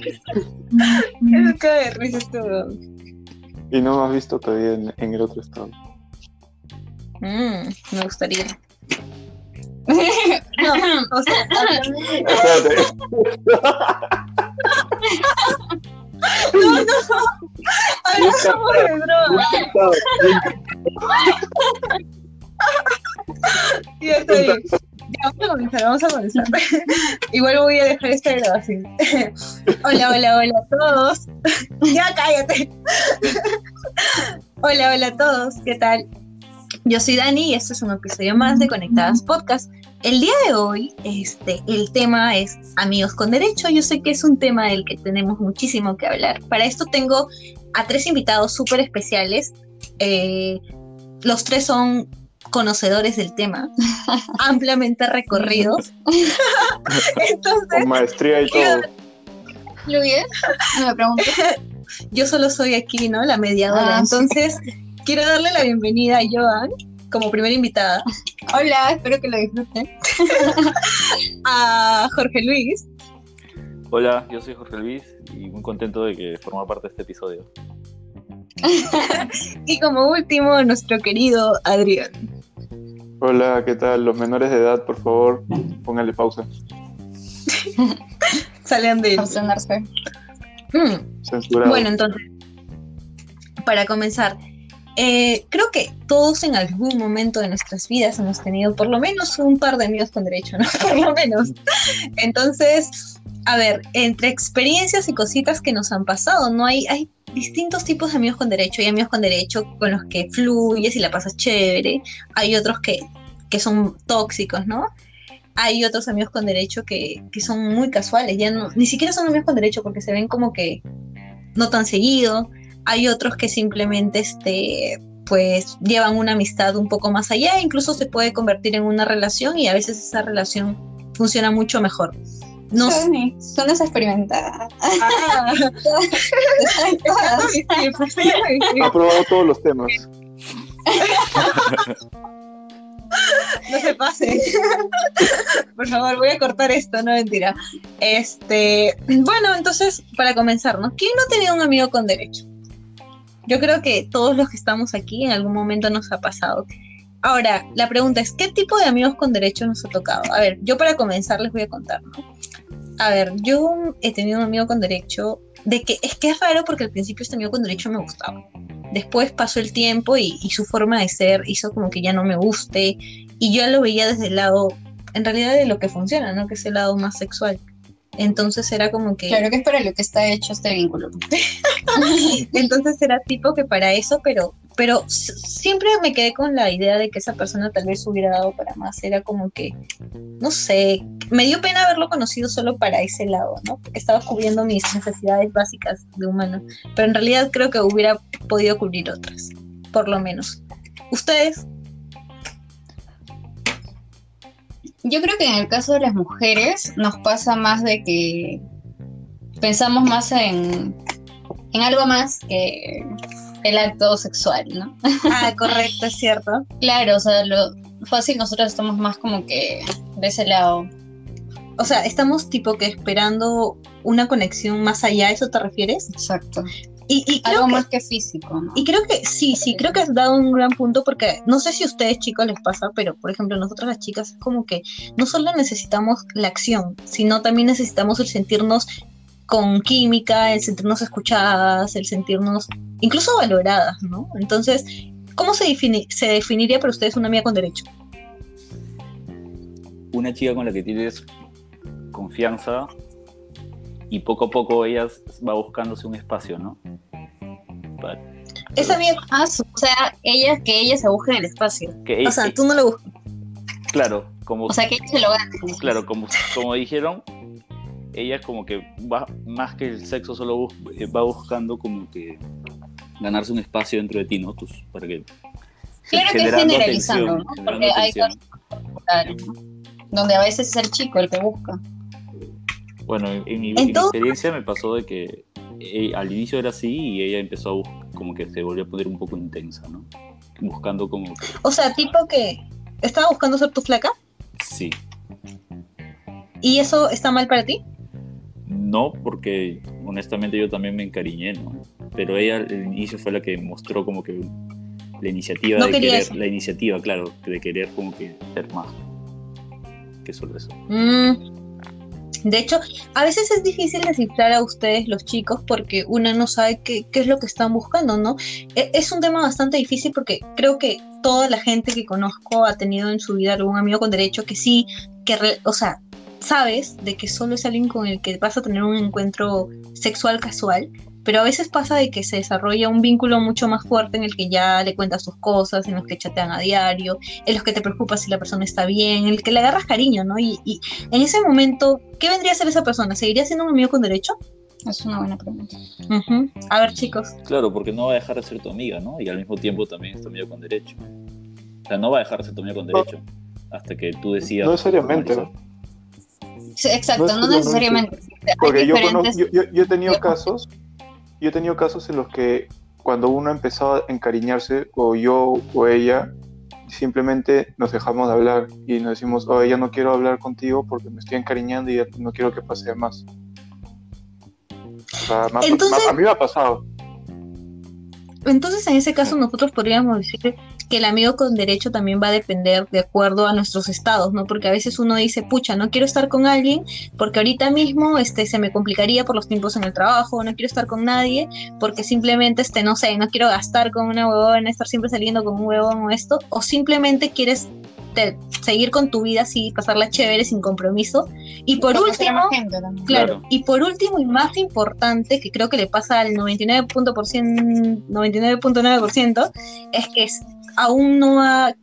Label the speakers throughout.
Speaker 1: Es que de risa esto.
Speaker 2: Y no me has visto todavía en, en el otro estado.
Speaker 1: Mm, me gustaría. No, o sea,
Speaker 2: Espérate.
Speaker 1: no, no. Hablamos de droga. Ya está bien. Vamos a comenzar, vamos a comenzar. Igual voy a dejar esta grabación. Hola, hola, hola a todos. Ya cállate. Hola, hola a todos. ¿Qué tal? Yo soy Dani y este es un episodio más de Conectadas Podcast. El día de hoy, este, el tema es amigos con derecho. Yo sé que es un tema del que tenemos muchísimo que hablar. Para esto tengo a tres invitados súper especiales. Eh, los tres son conocedores del tema, ampliamente recorridos. Entonces,
Speaker 2: Con maestría y todo.
Speaker 3: ¿Lo bien? No me pregunto.
Speaker 1: yo solo soy aquí, ¿no? La mediadora.
Speaker 3: Ah, sí.
Speaker 1: Entonces, quiero darle la bienvenida a Joan como primera invitada,
Speaker 3: Hola, espero que lo disfruten.
Speaker 1: a Jorge Luis,
Speaker 4: Hola, yo soy Jorge Luis y muy contento de que formar parte de este episodio.
Speaker 1: y como último, nuestro querido Adrián.
Speaker 2: Hola, ¿qué tal? Los menores de edad, por favor, pónganle pausa.
Speaker 1: Salen de
Speaker 3: Abstenerse.
Speaker 1: Mm,
Speaker 2: Censurado.
Speaker 1: Bueno, entonces, para comenzar, eh, creo que todos en algún momento de nuestras vidas hemos tenido por lo menos un par de amigos con derecho, ¿no? Por lo menos. Entonces, a ver, entre experiencias y cositas que nos han pasado, ¿no? Hay, hay distintos tipos de amigos con derecho. Hay amigos con derecho con los que fluyes y la pasas chévere. Hay otros que, que son tóxicos, ¿no? Hay otros amigos con derecho que, que son muy casuales, ya no, ni siquiera son amigos con derecho porque se ven como que no tan seguido. Hay otros que simplemente este, pues llevan una amistad un poco más allá, incluso se puede convertir en una relación y a veces esa relación funciona mucho mejor. No.
Speaker 3: Son, son experimentadas.
Speaker 1: Ah.
Speaker 2: Ha probado todos los temas.
Speaker 1: No se pase. Por favor, voy a cortar esto, no mentira. Este, bueno, entonces, para comenzar, ¿no? ¿Quién no ha tenido un amigo con derecho? Yo creo que todos los que estamos aquí en algún momento nos ha pasado. Ahora, la pregunta es, ¿qué tipo de amigos con derecho nos ha tocado? A ver, yo para comenzar les voy a contar, ¿no? A ver, yo he tenido un amigo con derecho de que es que es raro porque al principio este amigo con derecho me gustaba. Después pasó el tiempo y, y su forma de ser hizo como que ya no me guste y yo lo veía desde el lado, en realidad de lo que funciona, ¿no? Que es el lado más sexual. Entonces era como que...
Speaker 3: Claro que es para lo que está hecho este vínculo.
Speaker 1: Entonces era tipo que para eso, pero, pero siempre me quedé con la idea de que esa persona tal vez hubiera dado para más. Era como que, no sé, me dio pena haberlo conocido solo para ese lado, ¿no? Porque estaba cubriendo mis necesidades básicas de humano. Pero en realidad creo que hubiera podido cubrir otras, por lo menos. ¿Ustedes?
Speaker 3: Yo creo que en el caso de las mujeres nos pasa más de que pensamos más en, en algo más que el acto sexual, ¿no?
Speaker 1: Ah, correcto, es cierto.
Speaker 3: Claro, o sea, lo fácil nosotros estamos más como que de ese lado.
Speaker 1: O sea, estamos tipo que esperando una conexión más allá, ¿a eso te refieres?
Speaker 3: Exacto.
Speaker 1: Y, y creo
Speaker 3: Algo
Speaker 1: que-
Speaker 3: más que físico, ¿no?
Speaker 1: Y creo que sí, sí, creo que has dado un gran punto porque no sé si a ustedes chicos les pasa, pero por ejemplo nosotras las chicas es como que no solo necesitamos la acción, sino también necesitamos el sentirnos con química, el sentirnos escuchadas, el sentirnos incluso valoradas, ¿no? Entonces, ¿cómo se, defini- se definiría para ustedes una amiga con derecho?
Speaker 4: Una chica con la que tienes confianza y poco a poco ella va buscándose un espacio, ¿no? Pa-
Speaker 1: Esa amiga,
Speaker 3: Ah, o sea, ella, que ella se busque en el espacio.
Speaker 4: que
Speaker 1: o sea, tú no lo buscas.
Speaker 4: claro, como,
Speaker 3: O sea, que ella se lo gane.
Speaker 4: claro, como, como dijeron, ella como que va más que el sexo solo bus- eh, va buscando como que ganarse un espacio dentro de ti, ¿no? Tus, para que
Speaker 3: Claro que generalizando,
Speaker 4: atención,
Speaker 3: ¿no?
Speaker 4: generando
Speaker 3: Porque hay ¿no? Donde a veces es el chico el que busca.
Speaker 4: Bueno, en, mi,
Speaker 1: en
Speaker 4: experiencia me pasó de que eh, al inicio era así y ella empezó a buscar, como que se volvió a poner un poco intensa, ¿no? Buscando como que,
Speaker 1: O sea, tipo que estaba buscando ser tu flaca
Speaker 4: sí.
Speaker 1: y eso está mal para ti.
Speaker 4: No, porque honestamente yo también me encariñé, ¿no? Pero ella al inicio fue la que mostró como que la iniciativa
Speaker 1: No
Speaker 4: de querer,
Speaker 1: eso.
Speaker 4: la iniciativa, claro, de querer como que ser más que solo eso.
Speaker 1: Mm. De hecho, a veces es difícil descifrar a ustedes los chicos porque uno no sabe qué, qué es lo que están buscando, ¿no? E- Es un tema bastante difícil porque creo que toda la gente que conozco ha tenido en su vida algún amigo con derecho que sí, que, re- o sea, sabes de que solo es alguien con el que vas a tener un encuentro sexual casual, pero a veces pasa de que se desarrolla un vínculo mucho más fuerte en el que ya le cuentas tus cosas, en los que chatean a diario, en los que te preocupas si la persona está bien, en el que le agarras cariño, ¿no? Y, y en ese momento, ¿qué vendría a ser esa persona? ¿Seguiría siendo un amigo con derecho?
Speaker 3: Es una buena pregunta.
Speaker 1: Ujú. A ver, chicos.
Speaker 4: Claro, porque no va a dejar de ser tu amiga, ¿no? Y al mismo tiempo también es tu amigo con derecho. O sea, no va a dejar de ser tu amigo con derecho hasta que tú decidas.
Speaker 2: No necesariamente,
Speaker 4: formalizar.
Speaker 3: Sí, exacto,
Speaker 2: No
Speaker 3: necesariamente.
Speaker 2: Porque yo,
Speaker 3: diferentes-
Speaker 2: conozco- yo, yo- yo he tenido casos, yo he tenido casos en los que cuando uno empezaba a encariñarse, o yo o ella, simplemente nos dejamos de hablar y nos decimos, oh, ya no quiero hablar contigo porque me estoy encariñando y ya no quiero que pase más. O sea,
Speaker 1: Entonces-
Speaker 2: a mí me ha pasado.
Speaker 1: Entonces, en ese caso, nosotros podríamos decir que el amigo con derecho también va a depender de acuerdo a nuestros estados, ¿no? Porque a veces uno dice, pucha, no quiero estar con alguien porque ahorita mismo este, se me complicaría por los tiempos en el trabajo, no quiero estar con nadie porque simplemente, este, no sé, no quiero gastar con una huevona, estar siempre saliendo con un huevón o esto, o simplemente quieres te- seguir con tu vida así, pasarla chévere, sin compromiso. Y por último,
Speaker 3: gente.
Speaker 1: Claro,
Speaker 4: Claro.
Speaker 1: y por último y más importante, que creo que le pasa al 99.9%, 99.9%, es que es- aún no ha,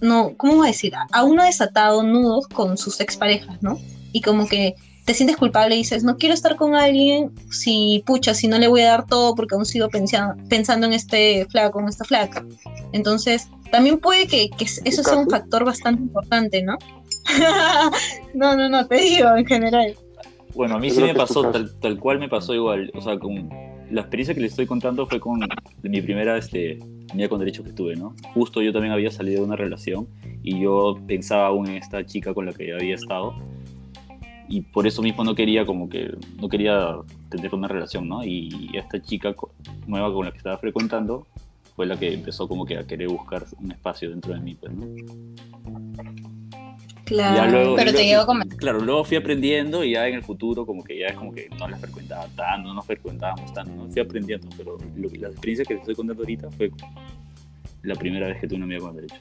Speaker 1: no, ¿cómo voy a decir? Aún no ha desatado nudos con sus exparejas, ¿no? Y como que te sientes culpable y dices, no quiero estar con alguien si, pucha, si no le voy a dar todo porque aún sigo pensa- pensando en este flaco, en esta flaca. Entonces, también puede que, que eso sea un factor bastante importante, ¿no? no, no, no, te digo en general.
Speaker 4: Bueno, a mí
Speaker 2: Yo
Speaker 4: sí me pasó, tal, tal cual me pasó igual. O sea, con la experiencia que les estoy contando fue con mi primera este, amiga con derecho que tuve, ¿no? Justo yo también había salido de una relación y yo pensaba aún en esta chica con la que había estado y por eso mismo no quería como que, no quería tener una relación, ¿no? Y esta chica nueva con la que estaba frecuentando fue la que empezó como que a querer buscar un espacio dentro de mí, pues, ¿no?
Speaker 1: Claro.
Speaker 4: Luego-
Speaker 3: Pero te
Speaker 4: luego-
Speaker 3: convencer.
Speaker 4: Claro, luego fui aprendiendo y ya en el futuro como que ya es como que no las frecuentaba tanto, no nos frecuentábamos tanto, ¿no? Fui aprendiendo, pero lo la experiencia que te estoy contando ahorita fue la primera vez que tuve una amiga con derecho.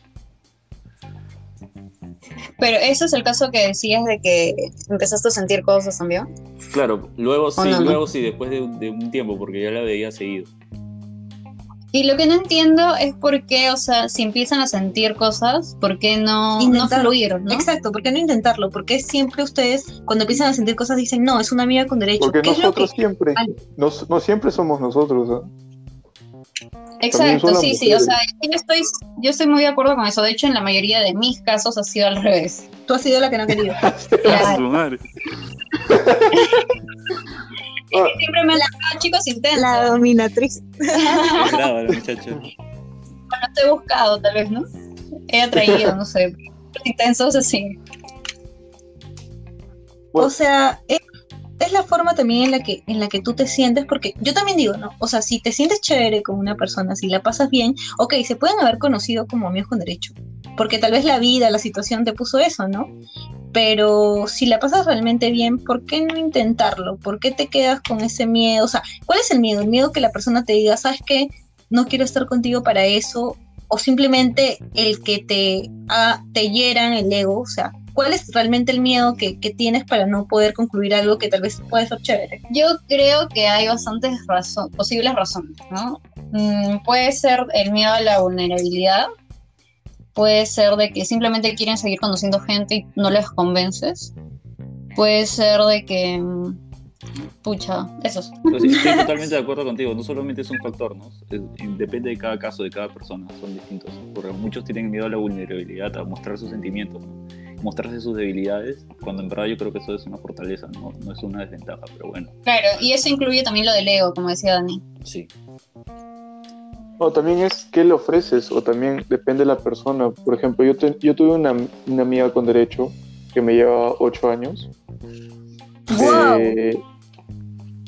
Speaker 3: Pero ese es el caso que decías de que empezaste a sentir cosas también.
Speaker 4: Claro, luego sí,
Speaker 3: no, no?
Speaker 4: luego sí, después de, de un tiempo, porque ya la veía seguido.
Speaker 3: Y lo que no entiendo es por qué, o sea, si empiezan a sentir cosas, ¿por qué no, no fluir, no?
Speaker 1: Exacto, ¿por qué no intentarlo? Porque siempre ustedes, cuando empiezan a sentir cosas, dicen, no, es una amiga con derecho.
Speaker 2: Porque
Speaker 1: ¿Qué es lo que
Speaker 2: nosotros siempre, no, no siempre somos nosotros. ¿ah?
Speaker 3: Exacto, sí, sí, o sea, yo estoy, yo estoy muy de acuerdo con eso. De hecho, en la mayoría de mis casos ha sido al revés.
Speaker 1: tú has sido la que no ha querido?
Speaker 4: Madre.
Speaker 2: Ah,
Speaker 3: siempre me han llamado chicos intensos.
Speaker 1: dominatriz.
Speaker 4: Es brava la muchacha.
Speaker 3: Bueno, te he buscado, tal vez, ¿no? He atraído, no sé, intensos así.
Speaker 2: Bueno.
Speaker 1: O sea, es, es la forma también en la que en la que tú te sientes, porque yo también digo, ¿no? O sea, si te sientes chévere con una persona, si la pasas bien, ok, se pueden haber conocido como amigos con derecho, porque tal vez la vida, la situación te puso eso, ¿no? Pero si la pasas realmente bien, ¿por qué no intentarlo? ¿Por qué te quedas con ese miedo? O sea, ¿cuál es el miedo? El miedo que la persona te diga, ¿sabes qué? No quiero estar contigo para eso. O simplemente el que te, ah, te hieran el ego. O sea, ¿cuál es realmente el miedo que, que tienes para no poder concluir algo que tal vez puede ser chévere?
Speaker 3: Yo creo que hay bastantes razon- posibles razones, ¿no? Mm, puede ser el miedo a la vulnerabilidad, puede ser de que simplemente quieren seguir conociendo gente y no les convences, puede ser de que, mm, pucha, esos.
Speaker 4: Pues sí, estoy totalmente de acuerdo contigo, no solamente es un factor, ¿no? Depende de cada caso, de cada persona, son distintos. Porque muchos tienen miedo a la vulnerabilidad, a mostrar sus sentimientos, ¿no? Mostrarse sus debilidades, cuando en verdad yo creo que eso es una fortaleza, no, no es una desventaja, pero bueno,
Speaker 3: Claro, y eso incluye también lo del ego, como decía Dani.
Speaker 4: sí.
Speaker 2: O también es qué le ofreces, o también depende de la persona. Por ejemplo, yo, te- yo tuve una, una amiga con derecho que me lleva ocho años
Speaker 1: Wow.
Speaker 2: Eh,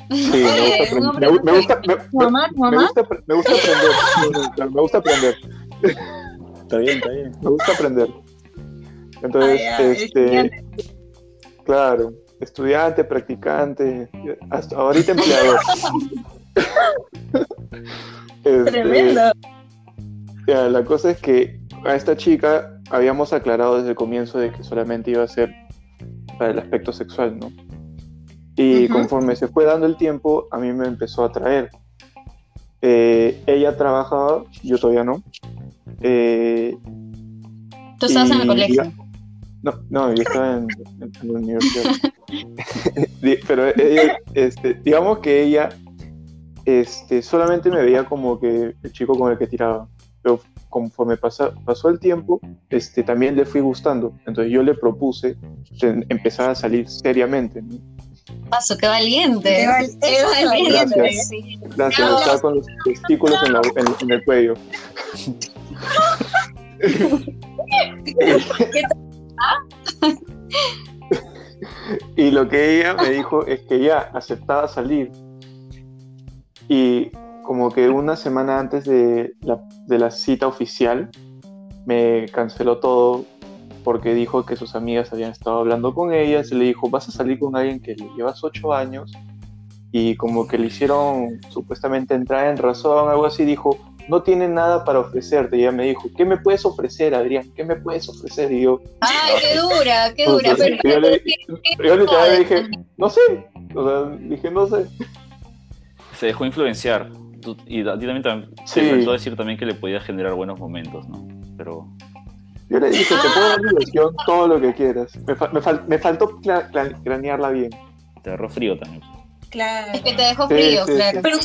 Speaker 2: sí, me gusta aprender. Me gusta aprender.
Speaker 4: Está bien, está bien.
Speaker 2: Me gusta aprender. Entonces,
Speaker 1: Ah,
Speaker 2: este,
Speaker 1: estudiante.
Speaker 2: claro, estudiante, practicante, hasta ahorita empleador. Este,
Speaker 1: Tremendo.
Speaker 2: ya, la cosa es que a esta chica habíamos aclarado desde el comienzo de que solamente iba a ser para el aspecto sexual, ¿no? Y conforme se fue dando el tiempo, a mí me empezó a atraer. Eh, ella trabajaba, yo todavía no. Eh,
Speaker 3: Tú estabas en el colegio.
Speaker 2: No, no, yo estaba en, en- la universidad. Pero ella, este, digamos que ella este, solamente me veía como que el chico con el que tiraba. Pero conforme pasa- pasó el tiempo, este, también le fui gustando. Entonces yo le propuse empezar a salir seriamente. ¿no?
Speaker 3: Paso, qué valiente.
Speaker 1: Qué val-
Speaker 3: Qué valiente.
Speaker 2: Gracias.
Speaker 3: sí.
Speaker 2: Gracias,
Speaker 3: Bravo.
Speaker 2: estaba con los testículos en, la- en- en el cuello. y lo que ella me dijo es que ya aceptaba salir. Y como que una semana antes de la, de la cita oficial, me canceló todo porque dijo que sus amigas habían estado hablando con ella. Se le dijo, vas a salir con alguien que le llevas ocho años. Y como que le hicieron supuestamente entrar en razón, algo así, dijo, no tiene nada para ofrecerte. Y ella me dijo, ¿qué me puedes ofrecer, Adrián? ¿Qué me puedes ofrecer? Y yo,
Speaker 3: Ay, qué dura, qué dura.
Speaker 2: Entonces,
Speaker 3: Pero,
Speaker 2: yo le- yo dije, no sé. O sea, dije, no sé.
Speaker 4: Se dejó influenciar. Tú- y a ti también, también
Speaker 2: Sí.
Speaker 4: te faltó decir también que le podía generar buenos momentos, ¿no? Pero
Speaker 2: Yo le dije, te puedo dar diversión, todo lo que quieras. Me, fa- me fal- me faltó cranearla bien.
Speaker 4: te agarró frío también.
Speaker 1: Claro.
Speaker 3: Es que te dejó
Speaker 2: Sí,
Speaker 3: frío,
Speaker 2: sí,
Speaker 3: claro.
Speaker 2: sí.
Speaker 1: Pero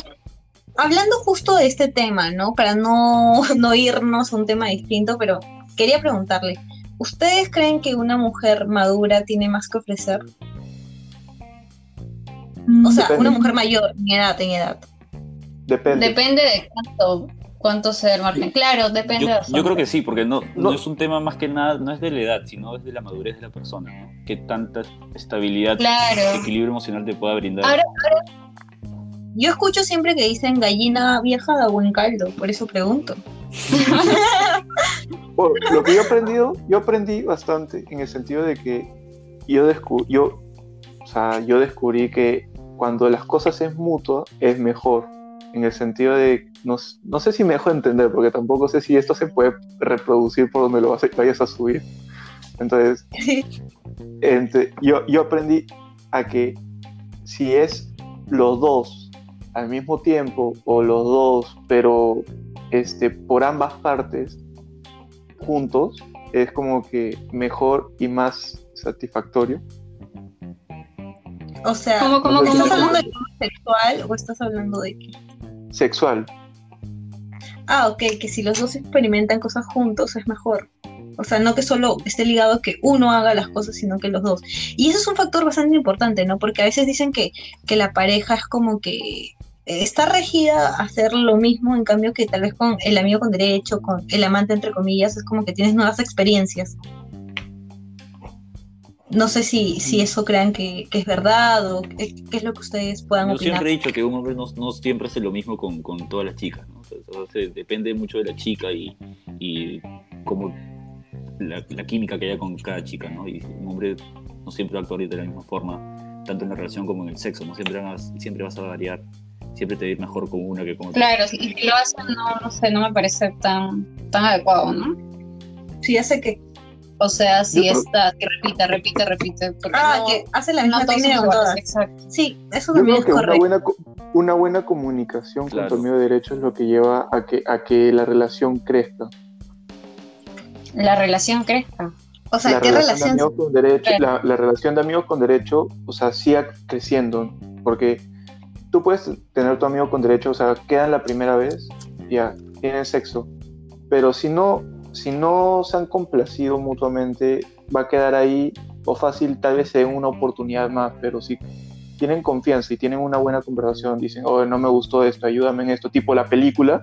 Speaker 1: hablando justo de este tema, ¿no? Para no, no irnos a un tema distinto, pero quería preguntarle, ¿ustedes creen que una mujer madura tiene más que ofrecer? O sea,
Speaker 2: Depende.
Speaker 1: una mujer mayor, en edad, en edad.
Speaker 2: Depende.
Speaker 3: Depende de cuánto, cuánto sea el margen. Claro, depende
Speaker 4: Yo,
Speaker 3: de
Speaker 4: yo creo que sí, porque no, no
Speaker 2: No.
Speaker 4: es un tema más que nada, no es de la edad, sino es de la madurez de la persona, ¿no? Qué tanta estabilidad,
Speaker 3: Claro.
Speaker 4: equilibrio emocional te pueda brindar.
Speaker 3: Ahora-
Speaker 1: Yo escucho siempre que dicen gallina vieja da buen caldo, por eso pregunto.
Speaker 2: Bueno, lo que yo he aprendido, yo aprendí bastante en el sentido de que yo, descu- yo, o sea, yo descubrí que cuando las cosas es mutua es mejor. En el sentido de, no, no sé si me dejo entender, porque tampoco sé si esto se puede reproducir por donde lo vayas a subir. Entonces, Ente- yo, yo aprendí a que si es los dos al mismo tiempo o los dos, pero este, por ambas partes juntos, es como que mejor y más satisfactorio.
Speaker 1: O sea,
Speaker 3: ¿Cómo, cómo,
Speaker 2: No sé si
Speaker 1: ¿estás hablando de sexual o estás hablando de qué?
Speaker 2: Sexual.
Speaker 1: Ah, ok, que si los dos experimentan cosas juntos es mejor. O sea, no que solo esté ligado a que uno haga las cosas, sino que los dos. Y eso es un factor bastante importante, ¿no? Porque a veces dicen que, que la pareja es como que está regida a hacer lo mismo, en cambio que tal vez con el amigo con derecho, con el amante entre comillas, es como que tienes nuevas experiencias. No sé si, si eso crean que, que es verdad o qué, es lo que ustedes puedan
Speaker 4: Yo
Speaker 1: opinar.
Speaker 4: siempre he dicho que un hombre no, no siempre hace lo mismo con, con todas las chicas, ¿no? O sea, o sea, depende mucho de la chica y, y como la, la química que haya con cada chica, ¿no? Y un hombre no siempre va a actuar de la misma forma, tanto en la relación como en el sexo, ¿no? Siempre vas, siempre vas a variar, siempre te va a ir mejor con una que con otra.
Speaker 3: Claro, y si lo hacen, no, no sé, no me parece tan, tan adecuado, ¿no?
Speaker 1: Sí, sé que,
Speaker 3: O sea, si
Speaker 2: Yo creo-
Speaker 3: está, que repite, repite, repite.
Speaker 1: ah,
Speaker 3: no-
Speaker 1: que hace la
Speaker 3: no
Speaker 1: misma técnica con
Speaker 3: iguales,
Speaker 1: todas.
Speaker 3: exacto.
Speaker 1: Sí, eso
Speaker 2: Yo
Speaker 1: también
Speaker 2: creo
Speaker 1: es
Speaker 2: que una
Speaker 1: correcto.
Speaker 2: buena, co- una buena comunicación
Speaker 4: Claro.
Speaker 2: con tu amigo de derecho es lo que lleva a que, a que la relación crezca.
Speaker 3: La relación crezca.
Speaker 1: O sea,
Speaker 2: la
Speaker 1: ¿qué
Speaker 2: relación de
Speaker 1: relación?
Speaker 2: amigos con derecho,
Speaker 3: Claro.
Speaker 2: la, la relación de amigos con derecho, o sea, siga creciendo, porque tú puedes tener tu amigo con derecho, o sea, quedan la primera vez, ya, tienen sexo, pero si no, si no se han complacido mutuamente, va a quedar ahí, o fácil, tal vez se den una oportunidad más, pero si tienen confianza y tienen una buena conversación, dicen, oh, no me gustó esto, ayúdame en esto, tipo la película,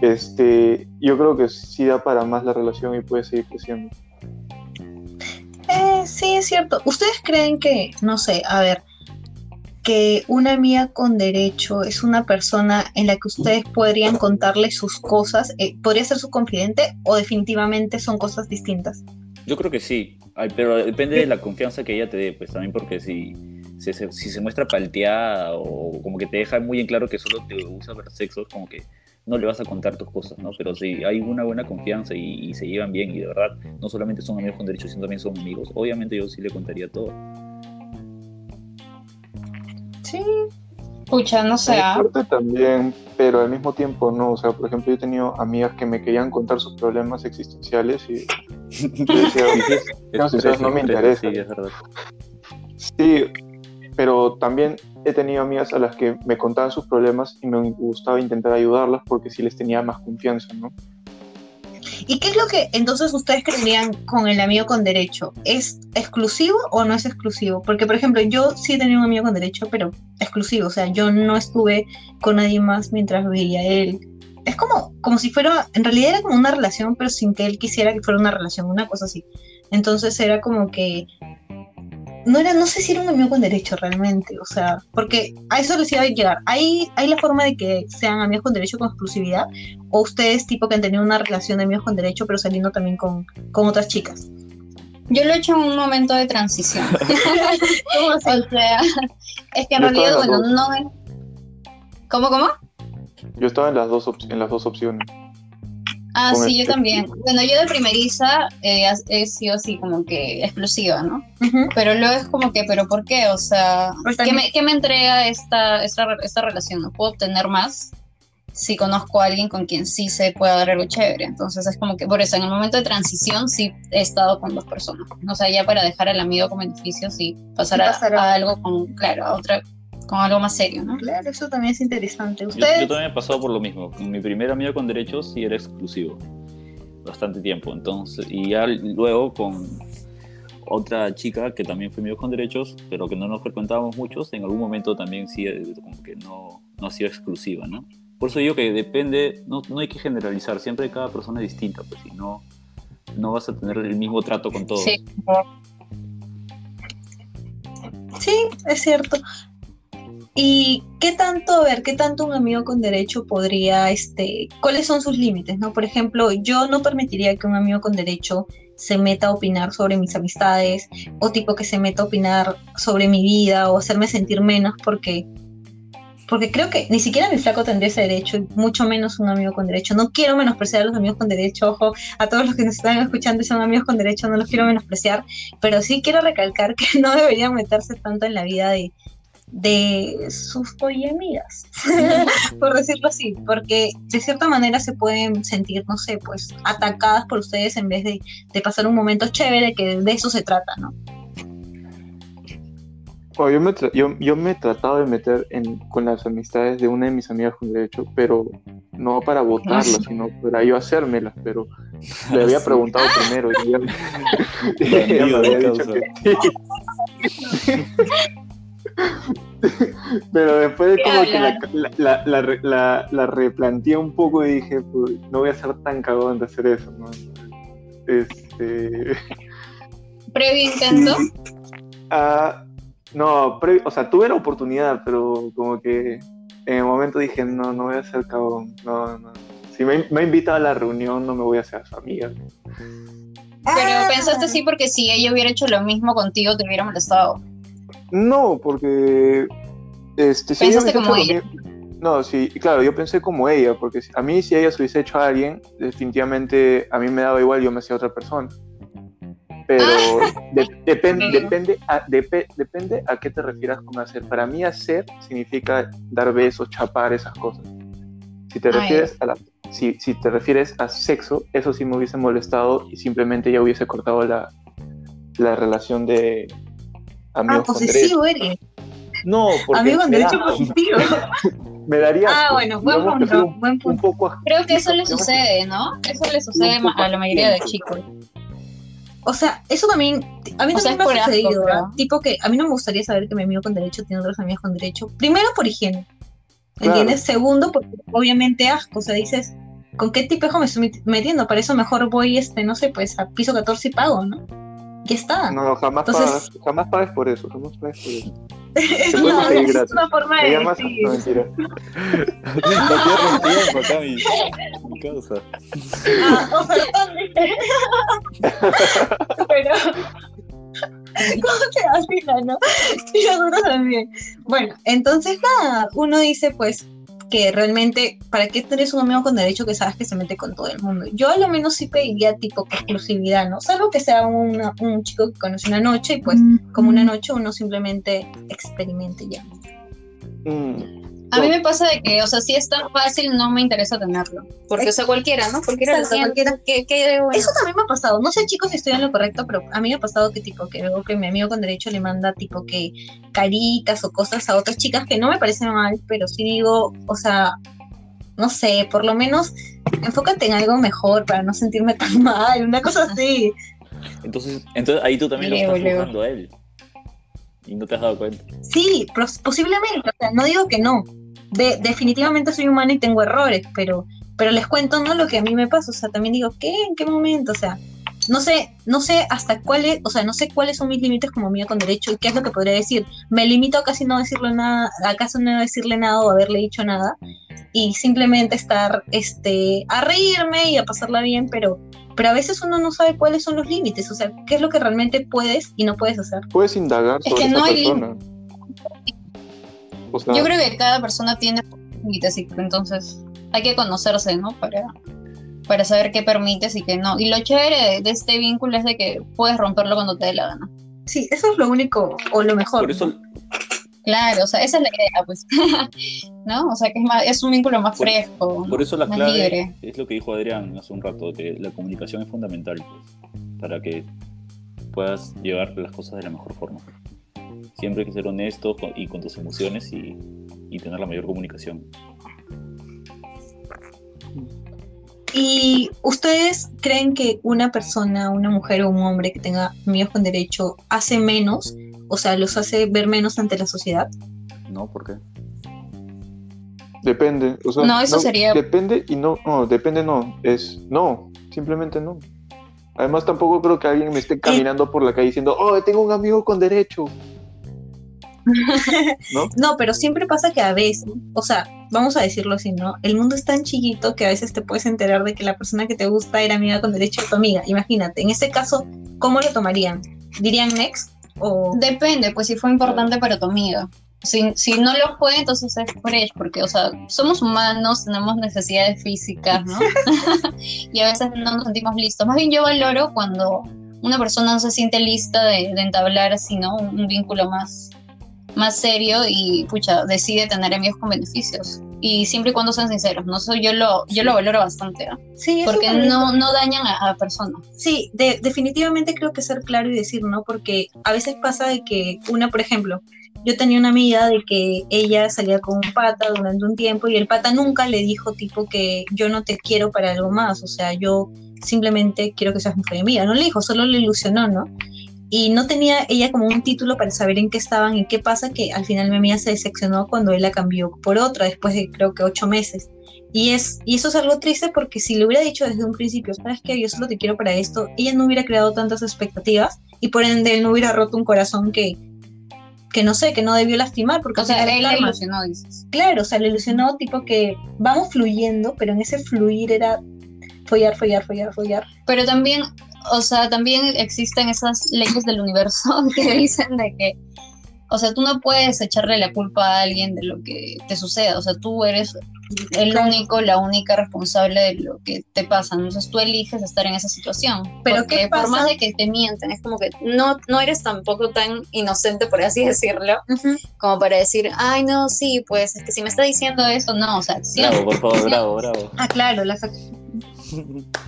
Speaker 2: este, yo creo que sí da para más la relación y puede seguir creciendo.
Speaker 1: Eh, sí, es cierto. ¿Ustedes creen que, no sé, a ver, que una amiga con derecho es una persona en la que ustedes podrían contarle sus cosas? eh, ¿Podría ser su confidente o definitivamente son cosas distintas?
Speaker 4: Yo creo que sí, Ay, pero depende de la confianza que ella te dé, pues también porque si, si, se, si se muestra palteada o como que te deja muy en claro que solo te usa para sexo, como que no le vas a contar tus cosas, ¿no? Pero si hay una buena confianza y, y se llevan bien y de verdad no solamente son amigos con derechos, sino también son amigos, obviamente yo sí le contaría todo.
Speaker 1: Sí.
Speaker 3: Pucha, no sé.
Speaker 2: Mi
Speaker 3: ¿ah?
Speaker 2: parte también, pero al mismo tiempo no. O sea, por ejemplo, yo he tenido amigas que me querían contar sus problemas existenciales y yo decía, No, si me
Speaker 4: es-
Speaker 2: interesa.
Speaker 4: Sí, es verdad.
Speaker 2: sí, pero también he tenido amigas a las que me contaban sus problemas y me gustaba intentar ayudarlas porque sí les tenía más confianza, ¿no?
Speaker 1: ¿Y qué es lo que entonces ustedes creerían con el amigo con derecho? ¿Es exclusivo o no es exclusivo? Porque, por ejemplo, yo sí tenía un amigo con derecho, pero exclusivo. O sea, yo no estuve con nadie más mientras veía a él. Es como, como si fuera, en realidad era como una relación, pero sin que él quisiera que fuera una relación, una cosa así. Entonces era como que no era, no sé si era un amigo con derecho realmente, o sea, porque a eso les iba a llegar. ¿Hay, hay la forma de que sean amigos con derecho con exclusividad? ¿O ustedes tipo que han tenido una relación de amigos con derecho, pero saliendo también con, con otras chicas?
Speaker 3: Yo lo he hecho en un momento de transición. O sea, es que en
Speaker 2: Yo
Speaker 3: realidad, bueno,
Speaker 2: dos.
Speaker 3: no es. ¿Cómo, cómo?
Speaker 2: Yo estaba en las dos, op- en las dos opciones.
Speaker 3: Ah, sí, yo también. Bueno, yo de primeriza eh, he sido así como que exclusiva, ¿no? Pero luego es como que, ¿pero por qué? O sea,
Speaker 1: Pues
Speaker 3: ¿qué me, qué me entrega esta, esta, esta relación? ¿No puedo obtener más si conozco a alguien con quien sí se pueda dar algo chévere? Entonces es como que, por eso, en el momento de transición sí he estado con dos personas. O sea, ya para dejar al amigo como beneficio, sí, pasar, a-
Speaker 1: Pasar a-
Speaker 3: a, algo con, claro, a otra, con algo más serio, ¿no?
Speaker 1: Claro, eso también es interesante.
Speaker 4: Yo,
Speaker 1: ¿Ustedes?
Speaker 4: yo también he pasado por lo mismo. Mi primer amigo con derechos sí era exclusivo. Bastante tiempo. Entonces, y ya luego con otra chica que también fue amigo con derechos, pero que no nos frecuentábamos muchos, en algún momento también sí, eh, como que no, no ha sido exclusiva, ¿no? Por eso digo que depende, no, no hay que generalizar, siempre cada persona es distinta, pues si no, no vas a tener el mismo trato con todos.
Speaker 3: Sí.
Speaker 1: Sí, es cierto. ¿Y qué tanto, a ver, qué tanto un amigo con derecho podría, este, cuáles son sus límites, no? Por ejemplo, yo no permitiría que un amigo con derecho se meta a opinar sobre mis amistades o tipo que se meta a opinar sobre mi vida o hacerme sentir menos porque porque creo que ni siquiera mi flaco tendría ese derecho mucho menos un amigo con derecho. No quiero menospreciar a los amigos con derecho, ojo, a todos los que nos están escuchando y son amigos con derecho, no los quiero menospreciar, pero sí quiero recalcar que no deberían meterse tanto en la vida de, de sus amigas, por decirlo así, porque de cierta manera se pueden sentir, no sé, pues atacadas por ustedes en vez de, de pasar un momento chévere, que de eso se trata, ¿no?
Speaker 2: Bueno, yo, me yo, yo me he tratado de meter en, con las amistades de una de mis amigas con derecho, pero no para votarlas, sino para yo hacérmelas, pero le había
Speaker 4: Sí.
Speaker 2: preguntado primero y ella, y me había dicho
Speaker 4: causa.
Speaker 2: que sí. Pero después
Speaker 3: ¿Qué
Speaker 2: como que la, la, la, la re- la- la replanteé un poco y dije, pues, no voy a ser tan cagón de hacer eso, ¿no? Este...
Speaker 3: Previo intento.
Speaker 2: Ah, no, pre- o sea, tuve la oportunidad, pero como que en el momento dije, no, no voy a ser cagón, no, no. Si me, me ha invitado a la reunión, no me voy a hacer su amiga.
Speaker 3: Pero
Speaker 1: Ah.
Speaker 3: pensaste sí porque si ella hubiera hecho lo mismo contigo te hubiera molestado.
Speaker 2: No, porque este, si ella
Speaker 3: Pensaste como
Speaker 2: mismo- No, sí, claro, yo pensé como ella, porque a mí si ella se hubiese hecho a alguien, definitivamente a mí me daba igual, yo me hacía otra persona. Pero de- depen-
Speaker 3: Ok.
Speaker 2: depende, a, depe- depende a qué te refieras con hacer. Para mí hacer significa dar besos, chapar, esas cosas. Si te
Speaker 3: Ah,
Speaker 2: refieres a la, si, si te refieres a sexo, eso sí me hubiese molestado y simplemente ya hubiese cortado la, la relación de
Speaker 1: Ah,
Speaker 2: amigos con derecho.
Speaker 1: posesivo eres.
Speaker 2: No, porque
Speaker 1: Amigo con derecho
Speaker 2: da-
Speaker 1: posesivo.
Speaker 2: me daría.
Speaker 1: Ah,
Speaker 2: asco.
Speaker 1: bueno, buen punto,
Speaker 2: un,
Speaker 1: buen
Speaker 2: un
Speaker 1: punto.
Speaker 2: poco asco.
Speaker 3: Creo que eso le sucede, ¿no? Eso le sucede a la mayoría de chicos.
Speaker 1: O sea, eso también, a mí
Speaker 3: O sea,
Speaker 1: también me ha
Speaker 3: asco,
Speaker 1: sucedido. ¿ah? tipo que a mí no me gustaría saber que mi amigo con derecho tiene otros amigos con derecho. Primero por higiene, ¿entiendes? Segundo porque obviamente asco, o sea, dices, ¿con qué tipejo me estoy met- metiendo? Para eso mejor voy, este, no sé, pues a piso 14 y pago, ¿no? Ya está.
Speaker 2: No, jamás
Speaker 1: Entonces-
Speaker 2: pagas, jamás pagues por eso, jamás pagues por eso.
Speaker 1: es,
Speaker 2: Se puede
Speaker 1: una,
Speaker 2: conseguir
Speaker 1: es una forma de
Speaker 2: llamas,
Speaker 1: decir.
Speaker 2: no mentira.
Speaker 4: No pierdas tiempo mi, mi causa.
Speaker 1: Ah, ofertón. Pero. ¿Cómo se vacila, no? Y nosotros también. Bueno, entonces nada, uno dice pues que realmente, ¿para qué tenés un amigo con derecho que sabes que se mete con todo el mundo? Yo a lo menos sí pediría tipo exclusividad, ¿no? Salvo que sea una- un chico que conoce una noche y pues como una noche uno simplemente experimente ya.
Speaker 2: Mm,
Speaker 3: A mí me pasa de que, o sea, si es tan fácil, no me interesa tenerlo. Porque, o sea, cualquiera, ¿no? Cualquiera tiene.
Speaker 1: cualquiera. Eso también me ha pasado. No sé, chicos, si estoy en lo correcto, pero a mí me ha pasado que tipo que veo que mi amigo con derecho le manda tipo que caritas o cosas a otras chicas que no me parecen mal, pero sí digo, o sea, no sé, por lo menos enfócate en algo mejor para no sentirme tan mal, una cosa así.
Speaker 4: Entonces, entonces ahí tú también
Speaker 3: Leo,
Speaker 4: lo estás juzgando a él. Y no te has dado cuenta.
Speaker 1: Sí, posiblemente, o sea, no digo que no. De, definitivamente soy humana y tengo errores, pero, pero les cuento no lo que a mí me pasa, o sea, también digo, ¿qué? ¿En qué momento? O sea, no sé, no sé hasta cuáles, o sea, no sé cuáles son mis límites como amiga con derecho y qué es lo que podría decir. Me limito a casi no decirle nada, a casi no decirle nada o haberle dicho nada y simplemente estar, este, a reírme y a pasarla bien, pero, pero a veces uno no sabe cuáles son los límites, o sea, qué es lo que realmente puedes y no puedes hacer.
Speaker 2: Puedes indagar
Speaker 3: Es
Speaker 2: sobre
Speaker 3: que
Speaker 2: esa
Speaker 3: no hay
Speaker 2: persona. O sea,
Speaker 3: Yo creo que cada persona tiene límites, y entonces hay que conocerse, ¿no? Para, para saber qué permites y qué no. Y lo chévere de, de este vínculo es de que puedes romperlo cuando te dé la gana.
Speaker 1: Sí, eso es lo único o lo mejor.
Speaker 4: Por eso,
Speaker 3: Claro, o sea, esa es la idea, pues. ¿No? O sea, que es, más, es un vínculo más
Speaker 4: Por-
Speaker 3: fresco,
Speaker 4: por eso la
Speaker 3: más
Speaker 4: clave
Speaker 3: libre.
Speaker 4: es lo que dijo Adrián hace un rato, que la comunicación es fundamental pues, para que puedas llevar las cosas de la mejor forma. Siempre hay que ser honesto con- y con tus emociones y, y tener la mayor comunicación.
Speaker 1: ¿Y ustedes creen que una persona, una mujer o un hombre que tenga amigos con derecho hace menos, o sea, los hace ver menos ante la sociedad?
Speaker 4: ¿No? ¿Por qué?
Speaker 2: depende. O sea,
Speaker 3: No, eso sería-
Speaker 2: Depende y no, no, depende no. Es no, simplemente no. Además, tampoco creo que alguien me esté caminando por la calle diciendo, oh, tengo un amigo con derecho. ¿No?
Speaker 1: No, pero siempre pasa que a veces, o sea, vamos a decirlo así, ¿no? El mundo es tan chiquito que a veces te puedes enterar de que la persona que te gusta era amiga con derecho de tu amiga. Imagínate, en ese caso, ¿cómo lo tomarían? ¿Dirían next? O...
Speaker 3: Depende, pues si fue importante para tu amiga. Si, si no lo fue, entonces es fresh, porque, o sea, somos humanos, tenemos necesidades físicas, ¿no? y a veces no nos sentimos listos. Más bien yo valoro cuando una persona no se siente lista de, de entablar así, ¿no? Un, un vínculo más, más serio y, pucha, decide tener amigos con beneficios. Y siempre y cuando sean sinceros, ¿no? Eso yo lo, yo lo valoro bastante, ¿no?
Speaker 1: Sí,
Speaker 3: Porque no, no dañan a, a personas.
Speaker 1: Sí, de- definitivamente creo que ser claro y decir, ¿no? Porque a veces pasa de que una, por ejemplo, yo tenía una amiga de que ella salía con un pata durante un tiempo y el pata nunca le dijo tipo que yo no te quiero para algo más, o sea, yo simplemente quiero que seas mujer amiga, no le dijo, solo le ilusionó, ¿no? Y no tenía ella como un título para saber en qué estaban y qué pasa, que al final mi amiga se decepcionó cuando él la cambió por otra, después de creo que ocho meses. Y, es, y eso es algo triste porque si le hubiera dicho desde un principio, sabes que yo solo te quiero para esto, ella no hubiera creado tantas expectativas y por ende él no hubiera roto un corazón que, que no sé, que no debió lastimar. Porque
Speaker 3: O sea, él
Speaker 1: karma.
Speaker 3: ilusionó, dices.
Speaker 1: Claro, o sea, le ilusionó tipo que vamos fluyendo, pero en ese fluir era follar, follar, follar, follar.
Speaker 3: Pero también, o sea, también existen esas leyes del universo que dicen de que, o sea, tú no puedes echarle la culpa a alguien de lo que te suceda, o sea, tú eres el único, la única responsable de lo que te pasa, entonces tú eliges estar en esa situación.
Speaker 1: Pero
Speaker 3: Porque
Speaker 1: ¿qué pasa?
Speaker 3: por más de que te mienten, es como que no, no eres tampoco tan inocente, por así decirlo, como para decir, ay, no, sí, pues es que si me está diciendo eso, no, o sea, sí,
Speaker 4: Bravo, por favor, bravo, bravo.
Speaker 1: Ah, claro, las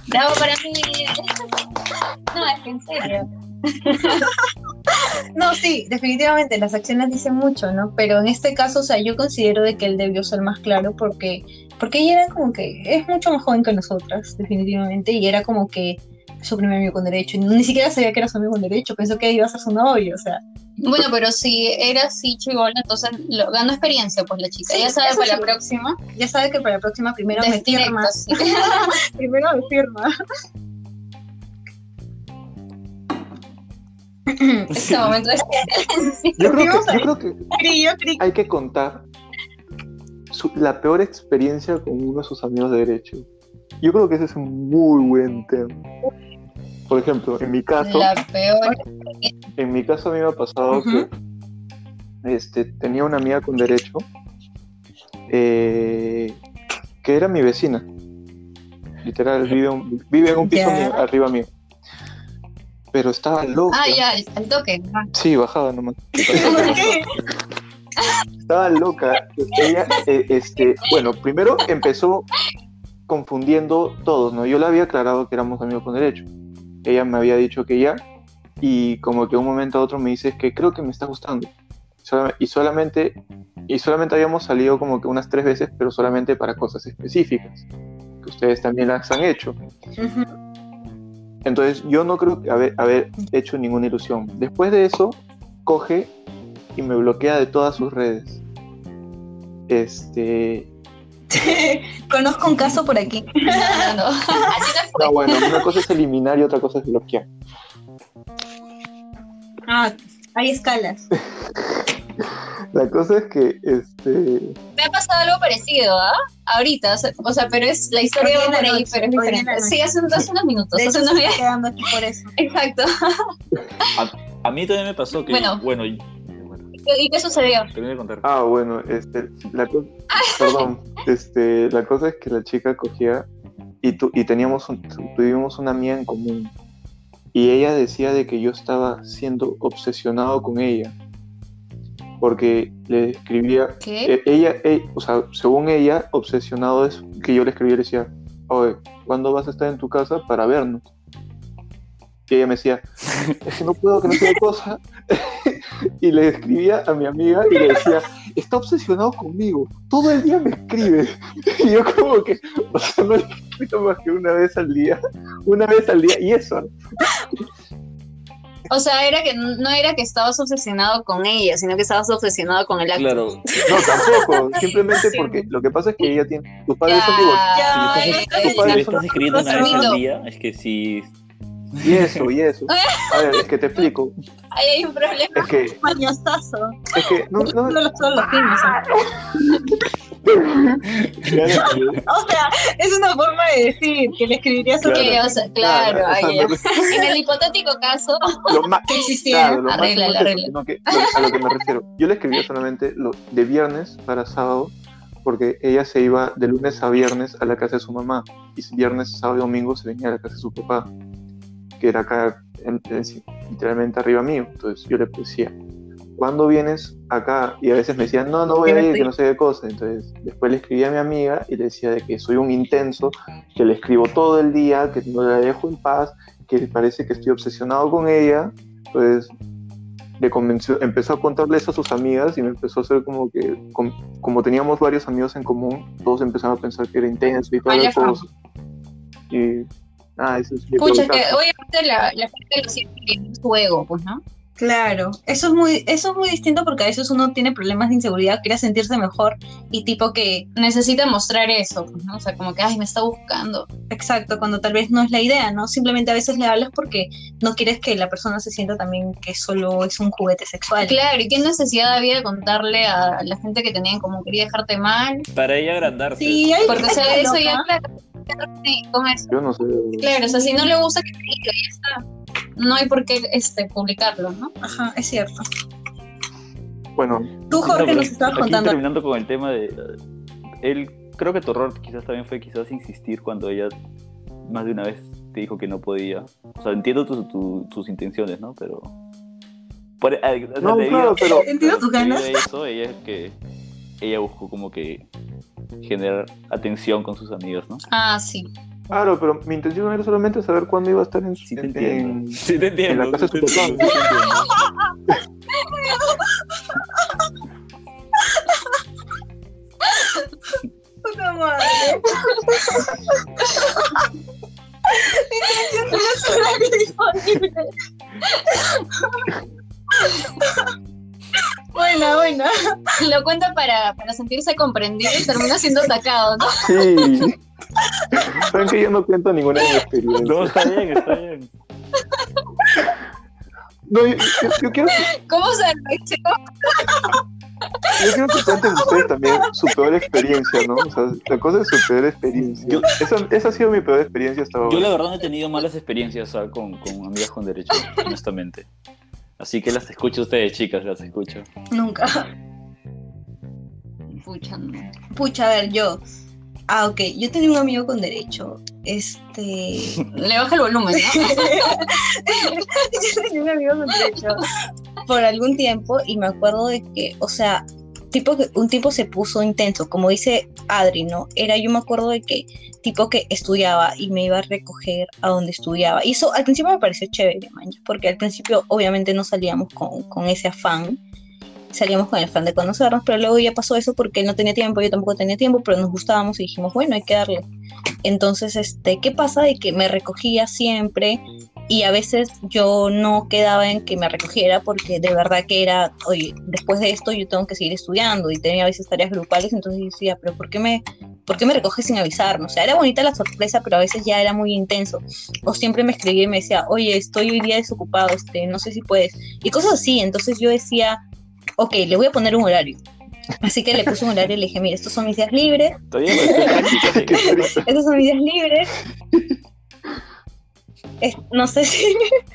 Speaker 3: bravo para mí. No, es que en serio.
Speaker 1: No, sí, definitivamente las acciones dicen mucho, ¿no? Pero en este caso, o sea, yo considero de que él debió ser más claro porque, porque ella era como que es mucho más joven que nosotras, definitivamente, y era como que su primer amigo con derecho, ni siquiera sabía que era su amigo con derecho, pensó que iba a ser su novio, o sea.
Speaker 3: Bueno, pero si era así chivola, entonces lo, ganó experiencia, pues la chica.
Speaker 1: Sí,
Speaker 3: ya sabe para la próxima.
Speaker 1: Ya sabe que para la próxima primero me
Speaker 3: directo,
Speaker 1: firma,
Speaker 3: sí.
Speaker 1: primero me firma.
Speaker 3: Este momento es
Speaker 2: Yo creo que,
Speaker 1: a
Speaker 2: yo creo que hay que contar su- la peor experiencia con uno de sus amigos de derecho. Yo creo que ese es un muy buen tema. Por ejemplo, en mi caso,
Speaker 3: la peor.
Speaker 2: en mi caso a mí me ha pasado
Speaker 1: Ujú.
Speaker 2: que este, tenía una amiga con derecho eh, que era mi vecina. Literal, vive, un- vive en un piso mío- arriba mío. Pero estaba loca.
Speaker 3: Ah, ya, al toque. Ah,
Speaker 2: Sí, bajaba nomás. Estaba loca. Ella, eh, este, bueno, primero empezó confundiendo todos, ¿no? Yo le había aclarado que éramos amigos con derecho. Ella me había dicho que ya, y como que un momento a otro me dice que creo que me está gustando. Y solamente, y solamente habíamos salido como que unas tres veces, pero solamente para cosas específicas, que ustedes también las han hecho. Entonces yo no creo que haber, haber hecho ninguna ilusión. Después de eso, coge y me bloquea de todas sus redes. Este.
Speaker 1: Conozco un caso por aquí.
Speaker 3: No, no, no. Así no fue.
Speaker 2: No, bueno, una cosa es eliminar y otra cosa es bloquear.
Speaker 1: Ah, hay escalas.
Speaker 2: La cosa es que, este.
Speaker 3: Me ha pasado algo parecido, ¿ah? Ahorita, o sea, o sea, pero es la historia va por ahí, pero es diferente. Sí, hace, hace unos minutos.
Speaker 1: De
Speaker 3: hace
Speaker 1: hecho,
Speaker 3: unos
Speaker 1: estoy
Speaker 3: días.
Speaker 1: quedando aquí por eso.
Speaker 3: Exacto.
Speaker 4: A mí también me pasó que,
Speaker 3: Bueno.
Speaker 4: bueno, y- bueno,
Speaker 3: ¿Y qué sucedió?
Speaker 4: de contar.
Speaker 2: Ah, bueno, este. La Perdón. Este, la cosa es que la chica cogía y, tu- y teníamos un- tu- tuvimos una amiga en común. Y ella decía de que yo estaba siendo obsesionado con ella. Porque le escribía
Speaker 3: ¿Qué?
Speaker 2: Eh, ella, eh, o sea, según ella, obsesionado es que yo le escribía y le decía, oye, ¿cuándo vas a estar en tu casa para vernos? Y ella me decía, es que no puedo, que no sé cosa. y le escribía a mi amiga y le decía, está obsesionado conmigo, todo el día me escribe. y yo como que, o sea, no le escribo más que una vez al día, una vez al día, y eso.
Speaker 3: O sea, era que no era que estabas obsesionado con ella, sino que estabas obsesionado con el acto.
Speaker 4: Claro,
Speaker 2: No, tampoco, simplemente porque lo que pasa es que ella tiene, tus padres son divorciados.
Speaker 1: Ya,
Speaker 4: si le
Speaker 1: ya,
Speaker 4: estás,
Speaker 2: ya,
Speaker 4: si
Speaker 2: ya.
Speaker 4: le estás escribiendo una vez al día, es que sí.
Speaker 2: Y eso, y eso. A ver, es que te explico.
Speaker 3: Ahí hay un problema.
Speaker 2: Es que,
Speaker 1: Mañosazo.
Speaker 2: es que, no, no,
Speaker 1: los, todos los fines. O sea, es una forma de decir que le escribirías
Speaker 2: Claro.
Speaker 3: Que, o sea, claro,
Speaker 2: o sea,
Speaker 3: En el hipotético caso,
Speaker 2: lo ma-
Speaker 1: que existiera.
Speaker 2: claro, lo
Speaker 3: Arregla,
Speaker 2: máximo es
Speaker 3: arregla.
Speaker 2: eso, sino que- lo- a lo que me refiero. Yo le escribía solamente lo, de viernes para sábado, porque ella se iba de lunes a viernes a la casa de su mamá, y viernes, sábado y domingo se venía a la casa de su papá, que era acá, en- en- literalmente arriba mío. Entonces yo le decía, ¿cuándo vienes acá? Y a veces me decían, no, no voy a ir, que no sé qué cosa. Entonces después le escribí a mi amiga y le decía de que soy un intenso, que le escribo todo el día, que no la dejo en paz, que parece que estoy obsesionado con ella. Entonces le convenció, empezó a contarle eso a sus amigas y me empezó a hacer como que, com- como teníamos varios amigos en común, todos empezaron a pensar que era intenso y las cosas. Y nada, eso es mi
Speaker 3: pucha, que obviamente la, la gente lo siente que es su ego, pues, ¿no?
Speaker 1: Claro, eso es muy, eso es muy distinto porque a veces uno tiene problemas de inseguridad, quiere sentirse mejor y tipo que,
Speaker 3: Necesita mostrar eso, pues, ¿no? O sea, como que, ay, me está buscando.
Speaker 1: exacto, cuando tal vez no es la idea, ¿no? Simplemente a veces le hablas porque no quieres que la persona se sienta también que solo es un juguete sexual.
Speaker 3: Claro, ¿y qué necesidad había de contarle a la gente que tenía en común? Quería dejarte mal.
Speaker 4: Para ella agrandarse.
Speaker 1: Sí, hay
Speaker 3: Porque, o sea, eso
Speaker 1: loca.
Speaker 3: ya, claro,
Speaker 2: Yo no sé.
Speaker 3: Claro, o sea, si no le gusta que te diga, ya está. No hay por qué este, publicarlo, ¿no?
Speaker 1: Ajá, es cierto.
Speaker 2: Bueno,
Speaker 1: Tú, Jorge,
Speaker 4: No,
Speaker 1: nos estabas contando.
Speaker 4: terminando con el tema de. Él, creo que tu error quizás también fue quizás insistir cuando ella más de una vez te dijo que no podía. O sea, entiendo tu- tu- tus intenciones, ¿no? Pero. Por, eh, o sea,
Speaker 2: No,
Speaker 4: debido-
Speaker 2: claro, pero-
Speaker 1: Entiendo tus ganas.
Speaker 4: eso, ella es que. Ella buscó como que generar atención con sus amigos, ¿no?
Speaker 3: Ah, sí.
Speaker 2: claro, pero mi intención era solamente saber cuándo iba a estar en,
Speaker 4: Sí te
Speaker 2: en-
Speaker 4: entiendo.
Speaker 2: en-
Speaker 4: Sí te entiendo.
Speaker 2: en la casa de
Speaker 4: sí
Speaker 2: su
Speaker 4: te
Speaker 2: papá.
Speaker 4: entiendo, sí te entiendo.
Speaker 1: Puta madre. Buena, buena.
Speaker 3: Lo cuenta para, para sentirse comprendido y termina siendo atacado, ¿no?
Speaker 2: Sí. Saben que yo no cuento ninguna de mi experiencia.
Speaker 4: No, está bien, está bien.
Speaker 2: No, yo, yo- yo quiero,
Speaker 3: ¿Cómo se reaccionó?
Speaker 2: yo quiero que cuenten ustedes también su peor experiencia, ¿no? O sea, la cosa es su peor experiencia.
Speaker 4: Yo-
Speaker 2: esa, esa ha sido mi peor experiencia hasta ahora.
Speaker 4: Yo la verdad no he tenido malas experiencias con, con amigas con derecho, honestamente. Así que las escucho a ustedes, chicas, las escucho.
Speaker 1: Nunca.
Speaker 3: Pucha, no.
Speaker 1: Pucha, a ver, yo. Ah, ok. Yo tenía un amigo con derecho. Este.
Speaker 3: Le baja el volumen, ¿no?
Speaker 1: yo tenía un amigo con derecho por algún tiempo y me acuerdo de que, o sea, un tipo se puso intenso, como dice Adri, ¿no? Era, yo me acuerdo de que tipo que estudiaba y me iba a recoger a donde estudiaba. Y eso al principio me pareció chévere, porque al principio obviamente no salíamos con, con ese afán. Salíamos con el afán de conocernos, pero luego ya pasó eso porque él no tenía tiempo, yo tampoco tenía tiempo, pero nos gustábamos y dijimos, bueno, hay que darle. Entonces, este, ¿qué pasa? De que me recogía siempre y a veces yo no quedaba en que me recogiera porque de verdad que era, oye, después de esto yo tengo que seguir estudiando y tenía a veces tareas grupales, entonces yo decía, pero ¿por qué me, por qué me recoges sin avisarme? O sea, era bonita la sorpresa, pero a veces ya era muy intenso. O siempre me escribía y me decía, oye, estoy hoy día desocupado, este, no sé si puedes. Y cosas así, entonces yo decía, ok, le voy a poner un horario. Así que le puse un horario y le dije, mira, estos son mis días libres,
Speaker 2: triste.
Speaker 1: estos son mis días libres. No sé si.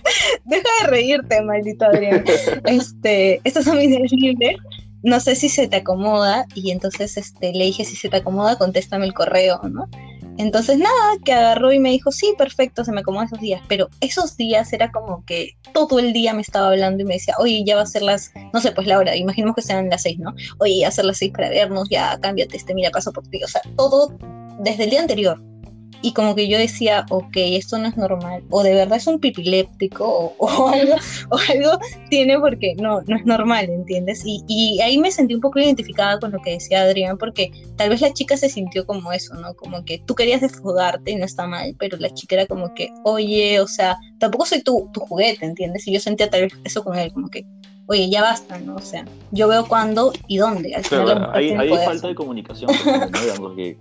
Speaker 1: Deja de reírte, maldito Adrián. Este, estos son mis libres. No sé si se te acomoda. Y entonces este, le dije: si se te acomoda, contéstame el correo, ¿no? Entonces, nada, que agarró y me dijo: sí, perfecto, se me acomodan esos días. Pero esos días era como que todo el día me estaba hablando y me decía: oye, ya va a ser las. No sé, pues la hora, imaginemos que sean las seis, ¿no? Oye, ya va a ser las seis para vernos, ya cámbiate, este, mira, paso por ti. O sea, todo desde el día anterior. Y como que yo decía, ok, esto no es normal, o de verdad es un pipiléptico, o, o algo, o algo tiene porque no, no es normal, ¿entiendes? Y, y ahí me sentí un poco identificada con lo que decía Adrián, porque tal vez la chica se sintió como eso, ¿no? Como que tú querías desfogarte y no está mal, pero la chica era como que, oye, o sea, tampoco soy tu, tu juguete, ¿entiendes? Y yo sentía tal vez eso con él, como que, oye, ya basta, ¿no? O sea, yo veo cuándo y dónde. Al final
Speaker 4: Claro, hay, falta de comunicación, ¿no? digamos que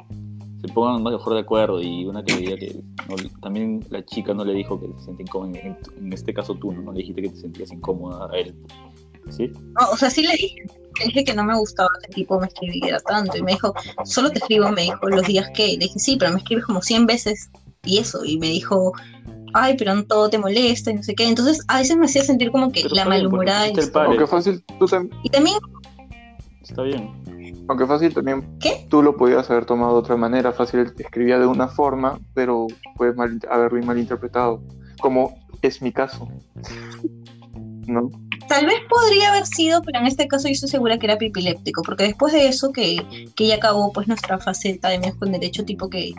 Speaker 4: se pongan mejor de acuerdo y una que le diga que no, también la chica no le dijo que se sentía incómoda, en, en este caso tú, ¿no? No le dijiste que te sentías incómoda a él. ¿Sí?
Speaker 1: No, o sea, sí le dije, le dije que no me gustaba que el tipo me escribiera tanto. Y me dijo, solo te escribo, me dijo, los días que. Le dije, sí, pero me escribes como 100 veces y eso. Y me dijo, ay, pero no todo te molesta y no sé qué. Entonces, a veces me hacía sentir como que
Speaker 4: Pero
Speaker 1: la
Speaker 4: bien,
Speaker 1: malhumorada. y
Speaker 4: el pare.
Speaker 2: Aunque fácil, tú tam-
Speaker 1: Y también,
Speaker 4: Está bien.
Speaker 2: Aunque fácil también
Speaker 1: ¿Qué?
Speaker 2: tú lo podías haber tomado de otra manera. Fácil escribía de una forma, pero puedes mal, haberlo malinterpretado. Como es mi caso. ¿No?
Speaker 1: tal vez podría haber sido, pero en este caso yo estoy segura que era pipiléptico. Porque después de eso, que, que ya acabó pues nuestra faceta de amigos con derecho, tipo que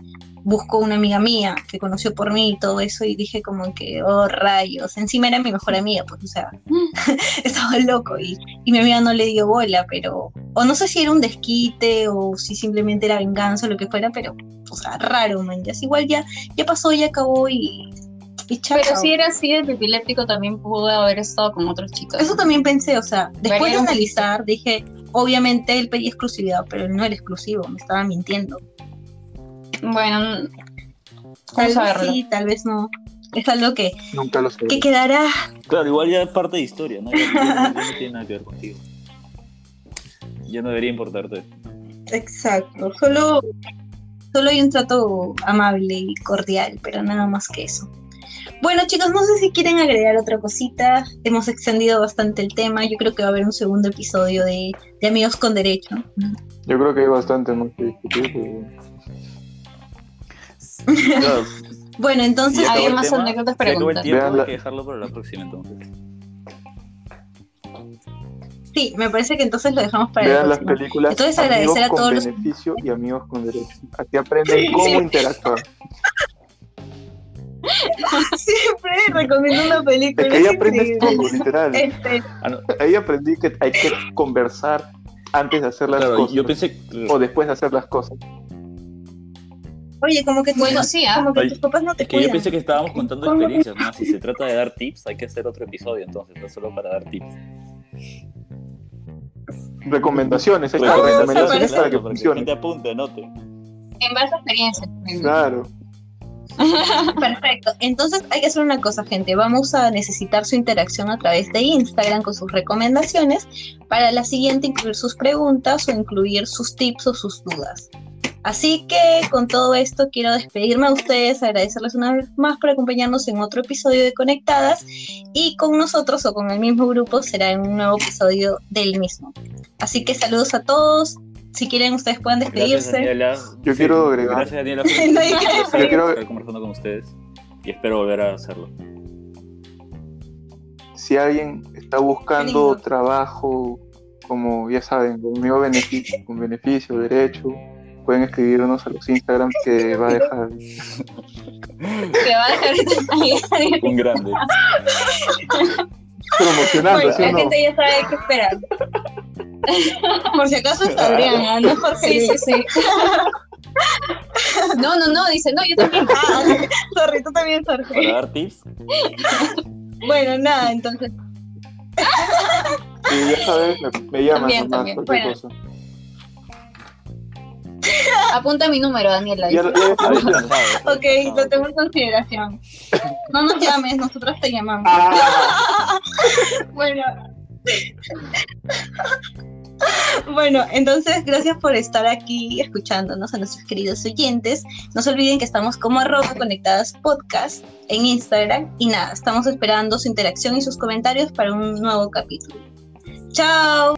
Speaker 1: buscó una amiga mía que conoció por mí y todo eso, y dije como que, oh rayos, encima era mi mejor amiga, pues, o sea, estaba loco y, y mi amiga no le dio bola, pero, o no sé si era un desquite o si simplemente era venganza o lo que fuera, pero, o sea, raro, man, ya igual ya, ya pasó, ya acabó y.
Speaker 3: Pero si era así de epiléptico, también pudo haber estado con otras chicas.
Speaker 1: Eso también pensé, o sea, después de analizar, dije, obviamente él pedía exclusividad, pero él no era exclusivo, me estaba mintiendo.
Speaker 3: Bueno,
Speaker 1: Tal
Speaker 3: vamos
Speaker 1: vez sí, tal vez no. Es algo que,
Speaker 2: Nunca lo sé.
Speaker 1: que quedará.
Speaker 4: Claro, igual ya es parte de historia, ¿no? Ya, ya no- ya no tiene nada que ver contigo. Ya no debería importarte.
Speaker 1: Exacto. Solo, solo hay un trato amable y cordial, pero nada más que eso. Bueno, chicos, no sé si quieren agregar otra cosita. Hemos extendido bastante el tema. Yo creo que va a haber un segundo episodio de, de Amigos con Derecho.
Speaker 2: Yo creo que hay bastante más que discutir. pero-
Speaker 4: Claro,
Speaker 1: Bueno, entonces,
Speaker 3: Había
Speaker 4: el
Speaker 3: más
Speaker 4: tema,
Speaker 3: anécdotas para
Speaker 4: el
Speaker 3: contar.
Speaker 4: tiempo,
Speaker 2: Vean
Speaker 4: hay
Speaker 2: la-
Speaker 4: que dejarlo para la próxima entonces.
Speaker 1: sí, me parece que entonces lo dejamos para la
Speaker 2: Vean las
Speaker 1: próxima.
Speaker 2: películas
Speaker 1: Entonces, agradecer a
Speaker 2: con
Speaker 1: todos los-
Speaker 2: beneficio y amigos con derecho. Aquí aprenden cómo
Speaker 1: Sí.
Speaker 2: interactuar.
Speaker 1: Siempre recomiendo una película.
Speaker 2: Es que ahí
Speaker 1: es
Speaker 2: aprendes
Speaker 1: increíble.
Speaker 2: todo, literal.
Speaker 1: Este,
Speaker 4: Ah,
Speaker 2: Ahí aprendí que hay que conversar antes de hacer las
Speaker 4: claro,
Speaker 2: cosas
Speaker 4: yo pensé.
Speaker 2: o después de hacer las cosas.
Speaker 1: Oye, como que, tus,
Speaker 3: Bueno, sí, ¿ah?
Speaker 1: como que
Speaker 4: Ay,
Speaker 1: tus papás no te
Speaker 4: Es que yo
Speaker 1: cuidan.
Speaker 4: pensé que estábamos contando experiencias, ¿no? Si se trata de dar tips, hay que hacer otro episodio entonces, no solo para dar tips.
Speaker 2: Recomendaciones,
Speaker 1: Ah,
Speaker 2: recomendaciones para que funcione.
Speaker 4: gente apunte, anote.
Speaker 3: En base a experiencias.
Speaker 2: Claro.
Speaker 1: Perfecto. Entonces hay que hacer una cosa, gente. Vamos a necesitar su interacción a través de Instagram con sus recomendaciones. Para la siguiente incluir sus preguntas o incluir sus tips o sus dudas. Así que con todo esto quiero despedirme a ustedes, agradecerles una vez más por acompañarnos en otro episodio de Conectadas y con nosotros o con el mismo grupo será en un nuevo episodio del mismo. Así que saludos a todos. Si quieren ustedes pueden despedirse.
Speaker 4: Gracias, Daniela.
Speaker 2: Yo quiero agregar-
Speaker 4: Gracias, Daniela, por
Speaker 1: No hay que
Speaker 4: por estar-
Speaker 2: Yo quiero-
Speaker 4: por estar conversando con ustedes y espero volver a hacerlo.
Speaker 2: Si alguien está buscando trabajo, como ya saben, con mismo beneficio, con beneficio, derecho, pueden escribirnos a los Instagrams que va a dejar.
Speaker 3: Que va a dejar.
Speaker 4: Un grande.
Speaker 2: Promocionando,
Speaker 1: Bueno,
Speaker 2: ¿sí o
Speaker 1: la
Speaker 2: no?
Speaker 1: gente ya sabe qué esperar. Por si acaso es Adrián, ¿ah? no Jorge.
Speaker 3: Sí, sí, sí. No, no, no, dice, no, yo también.
Speaker 1: Ah, sorry, tú también,
Speaker 4: Para
Speaker 1: Jorge.
Speaker 4: dar tips,
Speaker 1: Bueno, nada, entonces.
Speaker 2: Sí, ya sabes, me, me llaman
Speaker 3: También,
Speaker 2: nomás,
Speaker 3: también.
Speaker 2: cualquier
Speaker 1: Bueno.
Speaker 2: cosa.
Speaker 3: Apunta mi número, Daniela.
Speaker 1: Ok, lo tengo en consideración. No nos llames, nosotros te llamamos.
Speaker 2: Ah,
Speaker 1: Bueno. Bueno, entonces gracias por estar aquí escuchándonos a nuestros queridos oyentes. No se olviden que estamos como arroba conectadas podcast en Instagram y nada, estamos esperando su interacción y sus comentarios para un nuevo capítulo. Chao.